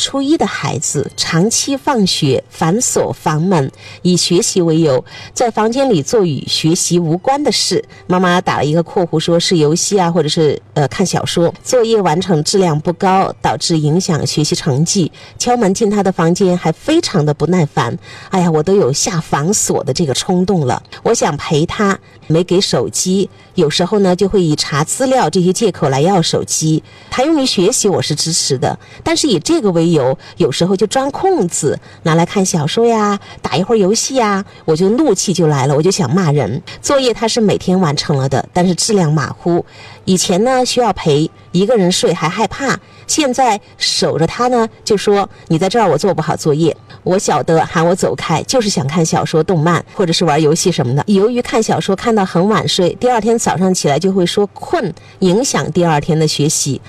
初一的孩子长期放学反锁房门，以学习为由，在房间里做与学习无关的事。妈妈打了一个括弧，说是游戏啊，或者是呃看小说。作业完成质量不高，导致影响学习成绩。敲门进他的房间，还非常的不耐烦。哎呀，我都有下反锁的这个冲动了。我想陪他，没给手机。有时候呢，就会以查资料这些借口来要手机。他用于学习，我是支持的，但是以这个为由，有时候就钻空子拿来看小说呀，打一会儿游戏呀，我就怒气就来了，我就想骂人。作业他是每天完成了的，但是质量马虎。以前呢需要陪一个人睡还害怕，现在守着他呢就说你在这儿我做不好作业，我晓得喊我走开，就是想看小说、动漫或者是玩游戏什么的。由于看小说看到很晚睡，第二天早上起来就会说困，影响第二天的学习。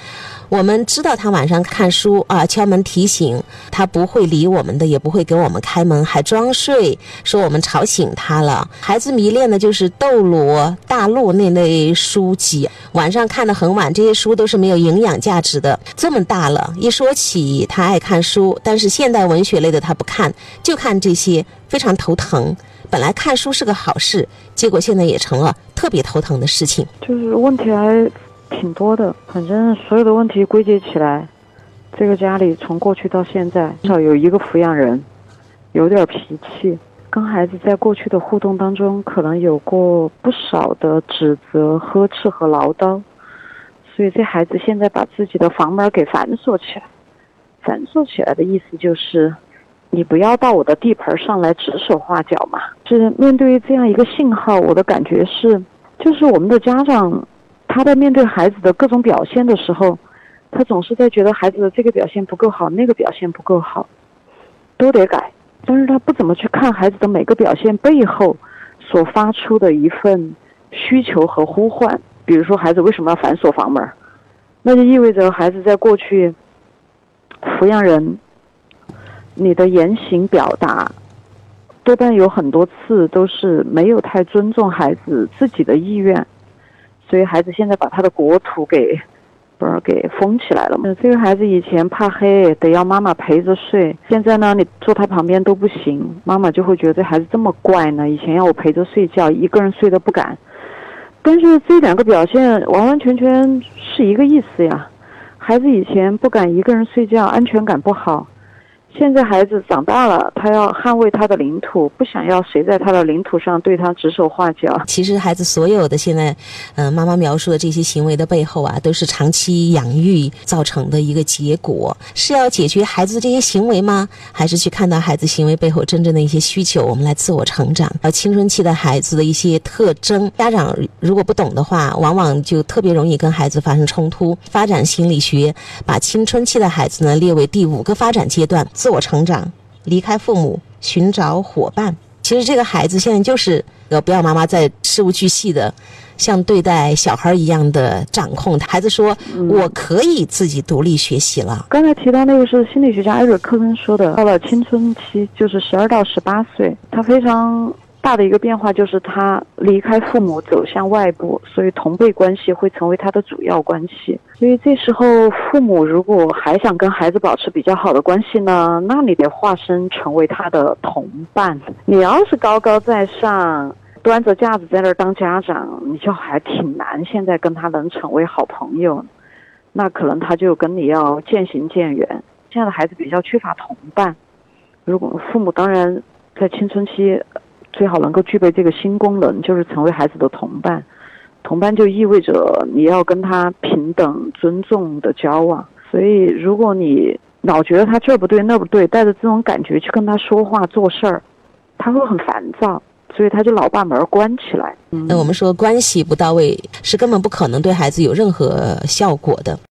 我们知道他晚上看书啊，敲门提醒他不会理我们的，也不会给我们开门，还装睡，说我们吵醒他了。孩子迷恋的就是《斗罗大陆》那类书籍，晚上看得很晚，这些书都是没有营养价值的。这么大了，一说起他爱看书，但是现代文学类的他不看，就看这些，非常头疼。本来看书是个好事，结果现在也成了特别头疼的事情。就是问题还。挺多的，反正所有的问题归结起来，这个家里从过去到现在，至少有一个抚养人有点脾气，跟孩子在过去的互动当中，可能有过不少的指责、呵斥和唠叨，所以这孩子现在把自己的房门给反锁起来。反锁起来的意思就是，你不要到我的地盘上来指手画脚嘛。是面对这样一个信号，我的感觉是，就是我们的家长。他在面对孩子的各种表现的时候，他总是在觉得孩子的这个表现不够好，那个表现不够好，都得改。但是他不怎么去看孩子的每个表现背后所发出的一份需求和呼唤。比如说，孩子为什么要反锁房门？那就意味着孩子在过去，抚养人，你的言行表达，多半有很多次都是没有太尊重孩子自己的意愿。所以孩子现在把他的国土给，不是给封起来了嘛？这个孩子以前怕黑，得要妈妈陪着睡。现在呢，你坐他旁边都不行，妈妈就会觉得这孩子这么怪呢。以前要我陪着睡觉，一个人睡都不敢。但是这两个表现完完全全是一个意思呀。孩子以前不敢一个人睡觉，安全感不好。现在孩子长大了，他要捍卫他的领土，不想要谁在他的领土上对他指手画脚。其实孩子所有的现在，嗯，妈妈描述的这些行为的背后啊，都是长期养育造成的一个结果。是要解决孩子的这些行为吗？还是去看到孩子行为背后真正的一些需求，我们来自我成长？而青春期的孩子的一些特征，家长如果不懂的话，往往就特别容易跟孩子发生冲突。发展心理学把青春期的孩子呢列为第五个发展阶段。自我成长，离开父母，寻找伙伴。其实这个孩子现在就是呃，不要妈妈在事无巨细的，像对待小孩一样的掌控。孩子说：“我可以自己独立学习了。”刚才提到那个是心理学家艾瑞克森说的，到了青春期，就是十二到十八岁，他非常。大的一个变化就是他离开父母走向外部，所以同辈关系会成为他的主要关系。所以这时候父母如果还想跟孩子保持比较好的关系呢，那你得化身成为他的同伴。你要是高高在上，端着架子在那儿当家长，你就还挺难。现在跟他能成为好朋友，那可能他就跟你要渐行渐远。现在的孩子比较缺乏同伴，如果父母当然在青春期。最好能够具备这个新功能，就是成为孩子的同伴。同伴就意味着你要跟他平等、尊重的交往。所以，如果你老觉得他这不对那不对，带着这种感觉去跟他说话做事儿，他会很烦躁，所以他就老把门关起来。嗯那我们说关系不到位，是根本不可能对孩子有任何效果的。